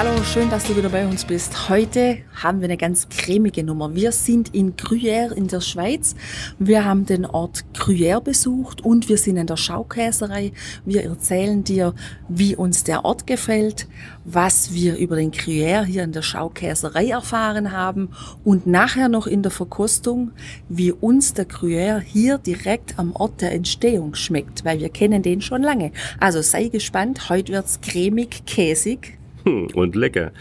Hallo, schön, dass du wieder bei uns bist. Heute haben wir eine ganz cremige Nummer. Wir sind in Gruyère in der Schweiz. Wir haben den Ort Gruyère besucht und wir sind in der Schaukäserei. Wir erzählen dir, wie uns der Ort gefällt, was wir über den Gruyère hier in der Schaukäserei erfahren haben und nachher noch in der Verkostung, wie uns der Gruyère hier direkt am Ort der Entstehung schmeckt, weil wir kennen den schon lange. Also sei gespannt, heute wird's cremig, käsig und lecker.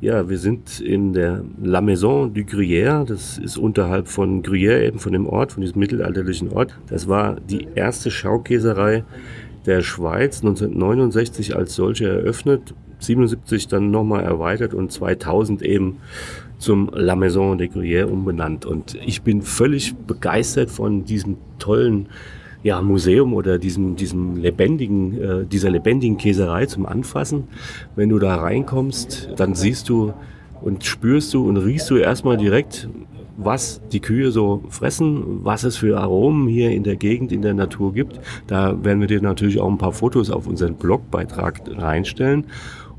Ja, wir sind in der La Maison du Gruyère. Das ist unterhalb von Gruyère, eben von dem Ort, von diesem mittelalterlichen Ort. Das war die erste Schaukäserei der Schweiz, 1969 als solche eröffnet, 77 dann nochmal erweitert und 2000 eben zum La Maison de Gruyère umbenannt. Und ich bin völlig begeistert von diesem tollen ja, Museum oder diesem, diesem lebendigen, äh, dieser lebendigen Käserei zum Anfassen. Wenn du da reinkommst, dann siehst du und spürst du und riechst du erstmal direkt, was die Kühe so fressen, was es für Aromen hier in der Gegend, in der Natur gibt. Da werden wir dir natürlich auch ein paar Fotos auf unseren Blogbeitrag reinstellen.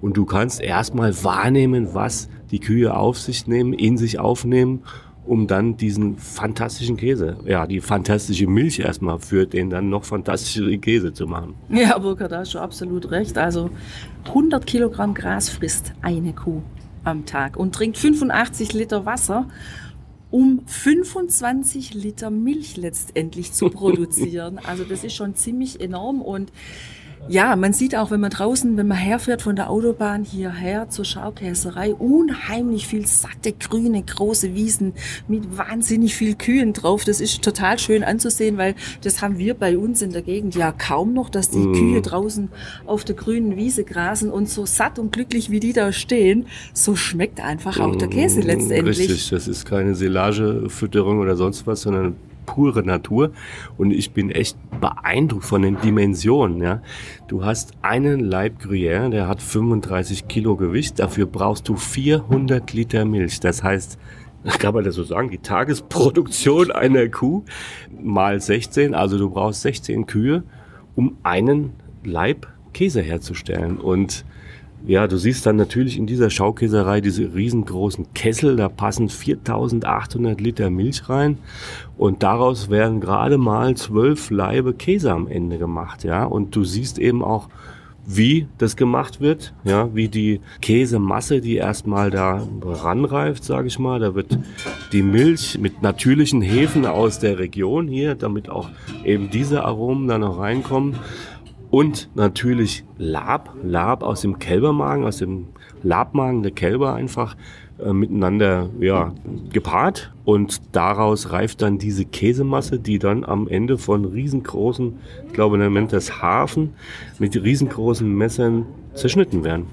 Und du kannst erstmal wahrnehmen, was die Kühe auf sich nehmen, in sich aufnehmen um dann diesen fantastischen Käse, ja, die fantastische Milch erstmal für den dann noch fantastischeren Käse zu machen. Ja, Burkhard, da hast du absolut recht. Also 100 Kilogramm Gras frisst eine Kuh am Tag und trinkt 85 Liter Wasser, um 25 Liter Milch letztendlich zu produzieren. also das ist schon ziemlich enorm und ja, man sieht auch, wenn man draußen, wenn man herfährt von der Autobahn hierher zur Schaukäserei, unheimlich viel satte, grüne, große Wiesen mit wahnsinnig viel Kühen drauf. Das ist total schön anzusehen, weil das haben wir bei uns in der Gegend ja kaum noch, dass die mm. Kühe draußen auf der grünen Wiese grasen und so satt und glücklich wie die da stehen, so schmeckt einfach auch der Käse mm, letztendlich. Richtig, das ist keine Silagefütterung oder sonst was, sondern pure Natur und ich bin echt beeindruckt von den Dimensionen. Ja. Du hast einen Leib Gruyère, der hat 35 Kilo Gewicht, dafür brauchst du 400 Liter Milch. Das heißt, kann man das so sagen, die Tagesproduktion einer Kuh mal 16, also du brauchst 16 Kühe, um einen Leib Käse herzustellen. Und ja, du siehst dann natürlich in dieser Schaukäserei diese riesengroßen Kessel, da passen 4800 Liter Milch rein. Und daraus werden gerade mal zwölf Laibe Käse am Ende gemacht, ja. Und du siehst eben auch, wie das gemacht wird, ja, wie die Käsemasse, die erstmal da ranreift, sage ich mal, da wird die Milch mit natürlichen Hefen aus der Region hier, damit auch eben diese Aromen da noch reinkommen und natürlich Lab, Lab aus dem Kälbermagen, aus dem Labmagen der Kälber einfach äh, miteinander ja, gepaart und daraus reift dann diese Käsemasse, die dann am Ende von riesengroßen, ich glaube, man nennt das Hafen, mit riesengroßen Messern zerschnitten werden.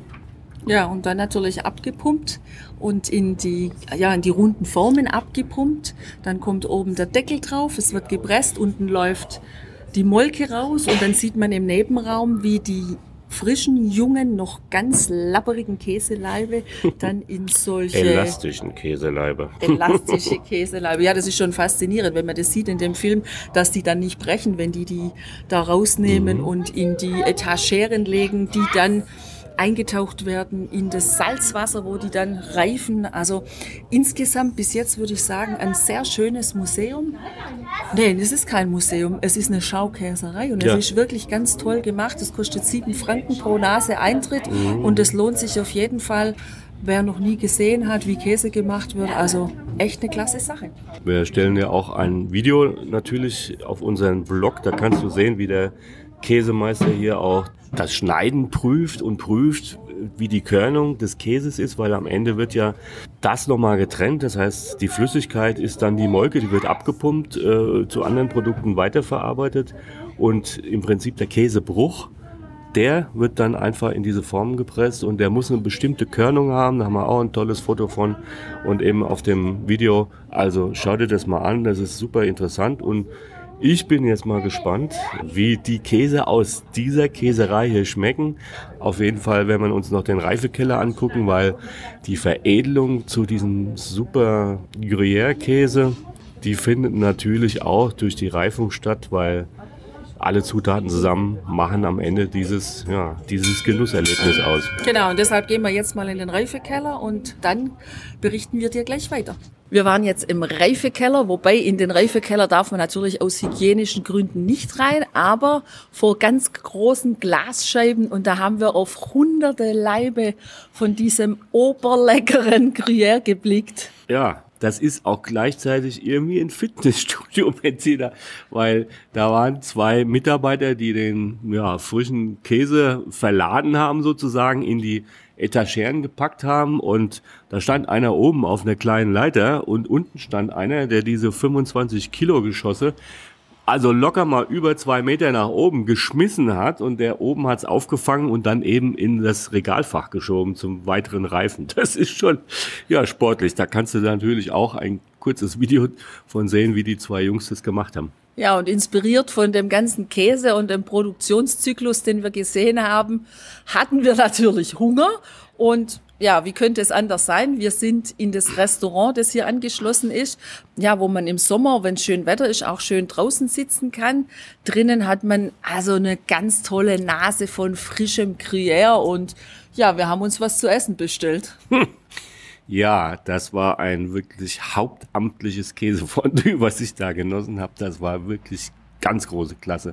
Ja, und dann natürlich abgepumpt und in die, ja, in die runden Formen abgepumpt. Dann kommt oben der Deckel drauf, es wird gepresst, unten läuft die Molke raus und dann sieht man im Nebenraum, wie die frischen, jungen, noch ganz lapperigen Käseleibe dann in solche... Elastischen Käseleibe. Elastische Käseleibe. Ja, das ist schon faszinierend, wenn man das sieht in dem Film, dass die dann nicht brechen, wenn die die da rausnehmen mhm. und in die Etageren legen, die dann eingetaucht werden in das Salzwasser, wo die dann reifen. Also insgesamt bis jetzt würde ich sagen, ein sehr schönes Museum. Nein, es ist kein Museum, es ist eine Schaukäserei und ja. es ist wirklich ganz toll gemacht. Es kostet sieben Franken pro Nase Eintritt mhm. und es lohnt sich auf jeden Fall wer noch nie gesehen hat, wie Käse gemacht wird. Also echt eine klasse Sache. Wir stellen ja auch ein Video natürlich auf unseren Blog. Da kannst du sehen, wie der Käsemeister hier auch das Schneiden prüft und prüft, wie die Körnung des Käses ist, weil am Ende wird ja das nochmal getrennt. Das heißt, die Flüssigkeit ist dann die Molke, die wird abgepumpt, äh, zu anderen Produkten weiterverarbeitet und im Prinzip der Käsebruch der wird dann einfach in diese Form gepresst und der muss eine bestimmte Körnung haben. Da haben wir auch ein tolles Foto von und eben auf dem Video. Also schau dir das mal an, das ist super interessant und ich bin jetzt mal gespannt, wie die Käse aus dieser Käserei hier schmecken. Auf jeden Fall werden wir uns noch den Reifekeller angucken, weil die Veredelung zu diesem super Gruyère-Käse, die findet natürlich auch durch die Reifung statt, weil alle Zutaten zusammen machen am Ende dieses, ja, dieses Genusserlebnis aus. Genau, und deshalb gehen wir jetzt mal in den Reifekeller und dann berichten wir dir gleich weiter. Wir waren jetzt im Reifekeller, wobei in den Reifekeller darf man natürlich aus hygienischen Gründen nicht rein, aber vor ganz großen Glasscheiben und da haben wir auf hunderte Leibe von diesem oberleckeren Gruyère geblickt. Ja, das ist auch gleichzeitig irgendwie ein Fitnessstudio, Benziner, weil da waren zwei Mitarbeiter, die den ja, frischen Käse verladen haben sozusagen in die Etageren gepackt haben und da stand einer oben auf einer kleinen Leiter und unten stand einer, der diese 25 Kilo Geschosse also locker mal über zwei Meter nach oben geschmissen hat und der oben hat's aufgefangen und dann eben in das Regalfach geschoben zum weiteren Reifen. Das ist schon ja sportlich. Da kannst du natürlich auch ein kurzes Video von sehen, wie die zwei Jungs das gemacht haben. Ja, und inspiriert von dem ganzen Käse und dem Produktionszyklus, den wir gesehen haben, hatten wir natürlich Hunger und ja, wie könnte es anders sein? Wir sind in das Restaurant, das hier angeschlossen ist, ja, wo man im Sommer, wenn schön Wetter ist, auch schön draußen sitzen kann. Drinnen hat man also eine ganz tolle Nase von frischem Gruyère und ja, wir haben uns was zu essen bestellt. Hm. Ja, das war ein wirklich hauptamtliches Käsefondue, was ich da genossen habe. Das war wirklich ganz große Klasse.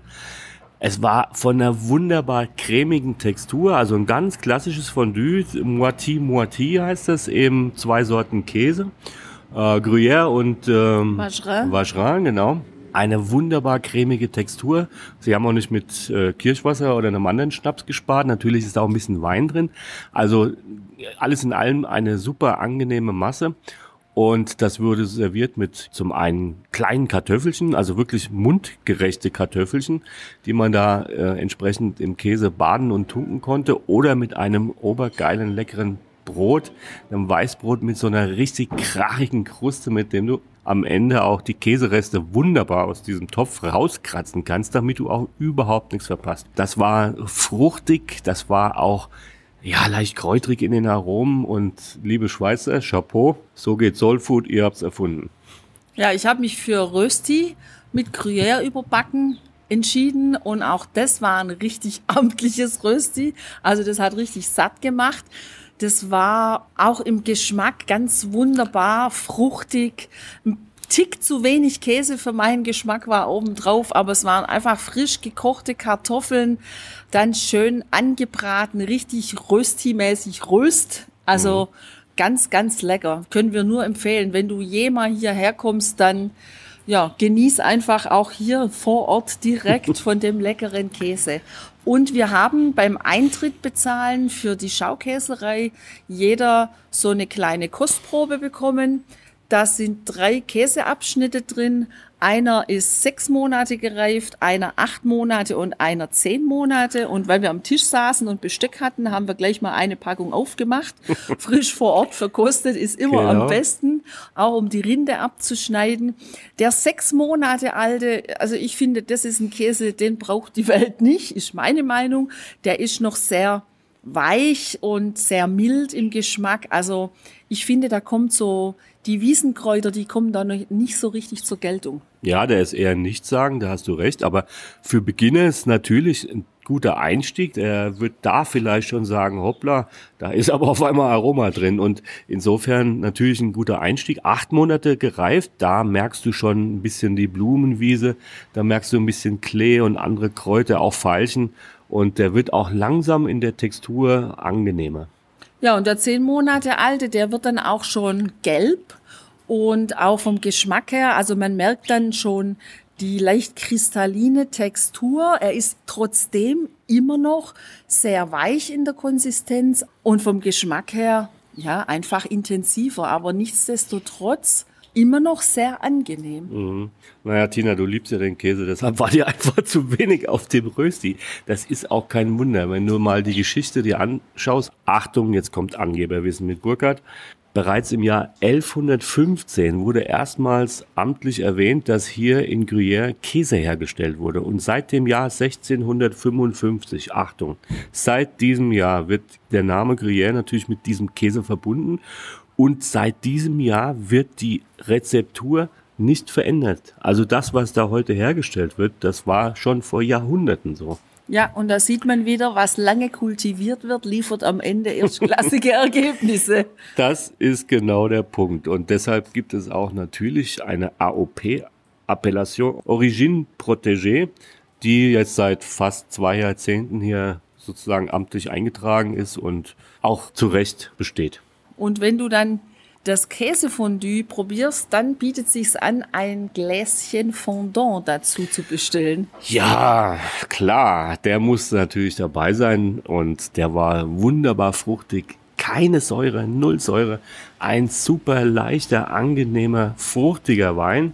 Es war von einer wunderbar cremigen Textur, also ein ganz klassisches Fondue, Moiti Moiti heißt das, eben zwei Sorten Käse, äh, Gruyère und ähm, Vacherin. Vacherin, genau. Eine wunderbar cremige Textur. Sie haben auch nicht mit äh, Kirschwasser oder einem anderen Schnaps gespart. Natürlich ist da auch ein bisschen Wein drin. Also alles in allem eine super angenehme Masse. Und das wurde serviert mit zum einen kleinen Kartoffelchen, also wirklich mundgerechte Kartoffelchen, die man da äh, entsprechend im Käse baden und tunken konnte, oder mit einem obergeilen, leckeren Brot, einem Weißbrot mit so einer richtig krachigen Kruste, mit dem du am Ende auch die Käsereste wunderbar aus diesem Topf rauskratzen kannst, damit du auch überhaupt nichts verpasst. Das war fruchtig, das war auch ja, leicht kräutrig in den Aromen und liebe Schweizer, Chapeau, so geht Soul Food, ihr habt's erfunden. Ja, ich habe mich für Rösti mit Gruyère überbacken entschieden und auch das war ein richtig amtliches Rösti. Also das hat richtig satt gemacht. Das war auch im Geschmack ganz wunderbar, fruchtig, ein Tick zu wenig Käse für meinen Geschmack war oben drauf, aber es waren einfach frisch gekochte Kartoffeln, dann schön angebraten, richtig rösti-mäßig Röst. Also mhm. ganz, ganz lecker. Können wir nur empfehlen. Wenn du jemals hierher kommst, dann ja, genieß einfach auch hier vor Ort direkt von dem leckeren Käse. Und wir haben beim Eintritt bezahlen für die Schaukäserei jeder so eine kleine Kostprobe bekommen. Da sind drei Käseabschnitte drin. Einer ist sechs Monate gereift, einer acht Monate und einer zehn Monate. Und weil wir am Tisch saßen und Besteck hatten, haben wir gleich mal eine Packung aufgemacht. Frisch vor Ort verkostet ist immer genau. am besten, auch um die Rinde abzuschneiden. Der sechs Monate alte, also ich finde, das ist ein Käse, den braucht die Welt nicht, ist meine Meinung. Der ist noch sehr weich und sehr mild im Geschmack. Also ich finde, da kommt so die Wiesenkräuter, die kommen da nicht so richtig zur Geltung. Ja, der ist eher nichts sagen, da hast du recht. Aber für Beginner ist natürlich ein guter Einstieg. Er wird da vielleicht schon sagen, hoppla, da ist aber auf einmal Aroma drin. Und insofern natürlich ein guter Einstieg. Acht Monate gereift, da merkst du schon ein bisschen die Blumenwiese, da merkst du ein bisschen Klee und andere Kräuter, auch Veilchen. Und der wird auch langsam in der Textur angenehmer. Ja, und der zehn Monate alte, der wird dann auch schon gelb und auch vom Geschmack her, also man merkt dann schon die leicht kristalline Textur. Er ist trotzdem immer noch sehr weich in der Konsistenz und vom Geschmack her, ja, einfach intensiver, aber nichtsdestotrotz immer noch sehr angenehm. Mhm. Naja, Tina, du liebst ja den Käse, deshalb war dir einfach zu wenig auf dem Rösti. Das ist auch kein Wunder, wenn du mal die Geschichte dir anschaust. Achtung, jetzt kommt Angeberwissen mit Burkhardt. Bereits im Jahr 1115 wurde erstmals amtlich erwähnt, dass hier in Gruyère Käse hergestellt wurde. Und seit dem Jahr 1655, Achtung, seit diesem Jahr wird der Name Gruyère natürlich mit diesem Käse verbunden. Und seit diesem Jahr wird die Rezeptur nicht verändert. Also das, was da heute hergestellt wird, das war schon vor Jahrhunderten so. Ja, und da sieht man wieder, was lange kultiviert wird, liefert am Ende erstklassige Ergebnisse. Das ist genau der Punkt. Und deshalb gibt es auch natürlich eine AOP, Appellation Origine Protégée, die jetzt seit fast zwei Jahrzehnten hier sozusagen amtlich eingetragen ist und auch zu Recht besteht. Und wenn du dann das Käsefondue probierst, dann bietet sich's an, ein Gläschen Fondant dazu zu bestellen. Ja, klar, der muss natürlich dabei sein und der war wunderbar fruchtig. Keine Säure, null Säure. Ein super leichter, angenehmer, fruchtiger Wein,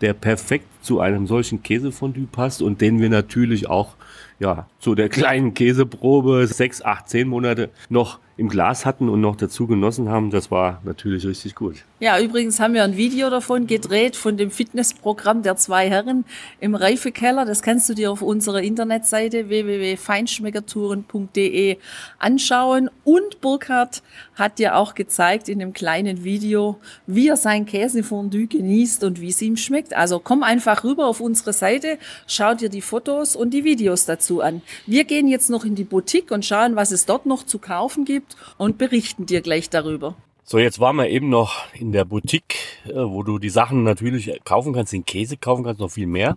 der perfekt zu einem solchen Käsefondue passt und den wir natürlich auch ja, zu der kleinen Käseprobe sechs, acht, zehn Monate noch im Glas hatten und noch dazu genossen haben, das war natürlich richtig gut. Ja, übrigens haben wir ein Video davon gedreht von dem Fitnessprogramm der zwei Herren im Reifekeller. Das kannst du dir auf unserer Internetseite www.feinschmeckertouren.de anschauen. Und Burkhard hat dir auch gezeigt in dem kleinen Video, wie er sein Käsefondue genießt und wie es ihm schmeckt. Also komm einfach rüber auf unsere Seite, schau dir die Fotos und die Videos dazu an. Wir gehen jetzt noch in die Boutique und schauen, was es dort noch zu kaufen gibt gibt und berichten dir gleich darüber. So, jetzt waren wir eben noch in der Boutique, äh, wo du die Sachen natürlich kaufen kannst, den Käse kaufen kannst, noch viel mehr.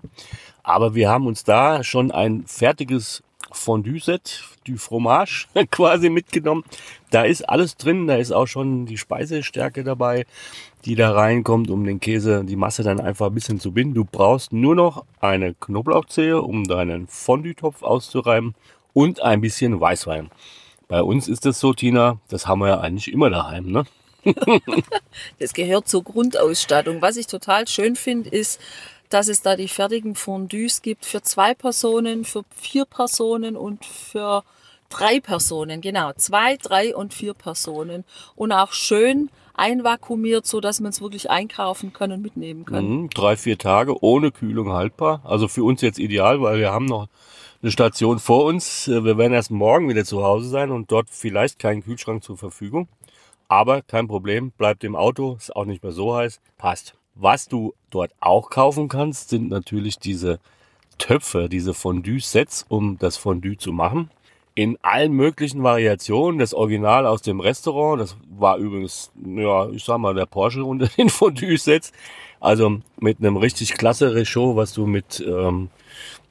Aber wir haben uns da schon ein fertiges Fondue-Set, du Fromage quasi mitgenommen. Da ist alles drin, da ist auch schon die Speisestärke dabei, die da reinkommt, um den Käse, die Masse dann einfach ein bisschen zu binden. Du brauchst nur noch eine Knoblauchzehe, um deinen Fondue-Topf auszureiben und ein bisschen Weißwein. Bei uns ist das so, Tina, das haben wir ja eigentlich immer daheim, ne? das gehört zur Grundausstattung. Was ich total schön finde, ist, dass es da die fertigen Fondues gibt für zwei Personen, für vier Personen und für drei Personen. Genau, zwei, drei und vier Personen. Und auch schön einvakuumiert, so dass man es wirklich einkaufen kann und mitnehmen kann. Mhm, drei, vier Tage ohne Kühlung haltbar. Also für uns jetzt ideal, weil wir haben noch eine Station vor uns. Äh, wir werden erst morgen wieder zu Hause sein und dort vielleicht keinen Kühlschrank zur Verfügung. Aber kein Problem, bleibt im Auto, ist auch nicht mehr so heiß, passt. Was du dort auch kaufen kannst, sind natürlich diese Töpfe, diese Fondue-Sets, um das Fondue zu machen. In allen möglichen Variationen. Das Original aus dem Restaurant, das war übrigens, ja, ich sag mal, der Porsche unter den Fondue-Sets. Also mit einem richtig klasse Rechaux, was du mit ähm,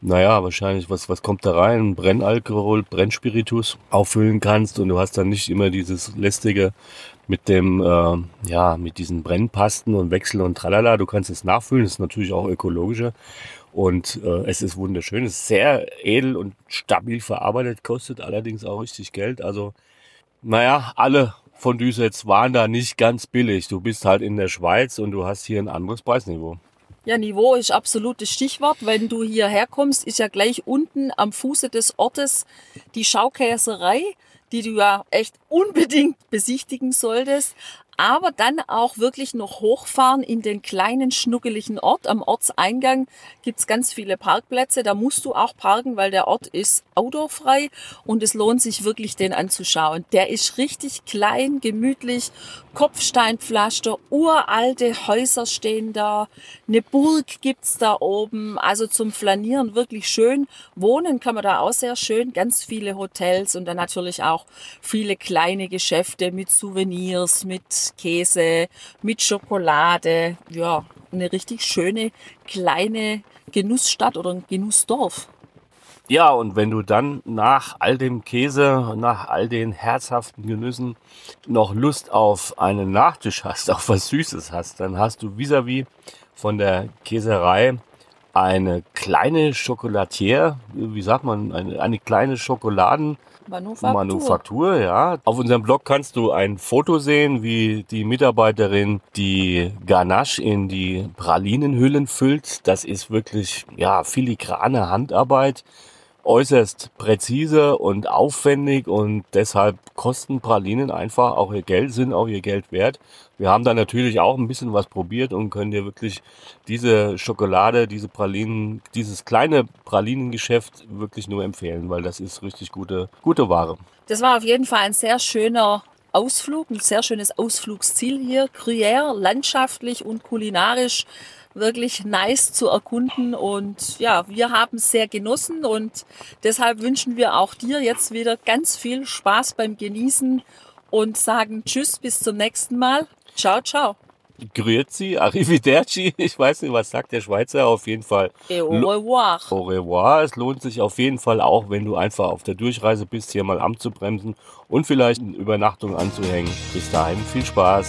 naja, wahrscheinlich, was, was kommt da rein? Brennalkohol, Brennspiritus auffüllen kannst und du hast dann nicht immer dieses lästige mit dem, äh, ja, mit diesen Brennpasten und Wechsel und tralala. Du kannst es nachfüllen, das ist natürlich auch ökologischer und äh, es ist wunderschön, es ist sehr edel und stabil verarbeitet, kostet allerdings auch richtig Geld. Also, naja, alle von Düsels waren da nicht ganz billig. Du bist halt in der Schweiz und du hast hier ein anderes Preisniveau. Ja, Niveau ist absolutes Stichwort. Wenn du hierher kommst, ist ja gleich unten am Fuße des Ortes die Schaukäserei, die du ja echt unbedingt besichtigen solltest aber dann auch wirklich noch hochfahren in den kleinen schnuckeligen Ort. Am Ortseingang gibt's ganz viele Parkplätze. Da musst du auch parken, weil der Ort ist outdoorfrei und es lohnt sich wirklich, den anzuschauen. Der ist richtig klein, gemütlich, Kopfsteinpflaster, uralte Häuser stehen da, eine Burg gibt's da oben. Also zum Flanieren wirklich schön. Wohnen kann man da auch sehr schön. Ganz viele Hotels und dann natürlich auch viele kleine Geschäfte mit Souvenirs, mit Käse, mit Schokolade. Ja, eine richtig schöne kleine Genussstadt oder ein Genussdorf. Ja, und wenn du dann nach all dem Käse, nach all den herzhaften Genüssen noch Lust auf einen Nachtisch hast, auf was Süßes hast, dann hast du vis-à-vis -vis von der Käserei eine kleine Schokolatier, wie sagt man, eine, eine kleine Schokoladen. Manufaktur. Manufaktur, ja. Auf unserem Blog kannst du ein Foto sehen, wie die Mitarbeiterin die Ganache in die Pralinenhüllen füllt. Das ist wirklich, ja, filigrane Handarbeit äußerst präzise und aufwendig und deshalb kosten Pralinen einfach auch ihr Geld, sind auch ihr Geld wert. Wir haben da natürlich auch ein bisschen was probiert und können dir wirklich diese Schokolade, diese Pralinen, dieses kleine Pralinengeschäft wirklich nur empfehlen, weil das ist richtig gute, gute Ware. Das war auf jeden Fall ein sehr schöner Ausflug, ein sehr schönes Ausflugsziel hier. Gruyère, landschaftlich und kulinarisch wirklich nice zu erkunden. Und ja, wir haben es sehr genossen und deshalb wünschen wir auch dir jetzt wieder ganz viel Spaß beim Genießen und sagen Tschüss, bis zum nächsten Mal. Ciao, ciao. Grüezi, arrivederci. Ich weiß nicht, was sagt der Schweizer auf jeden Fall. Et au revoir. Au revoir. Es lohnt sich auf jeden Fall auch, wenn du einfach auf der Durchreise bist, hier mal anzubremsen und vielleicht eine Übernachtung anzuhängen. Bis dahin viel Spaß.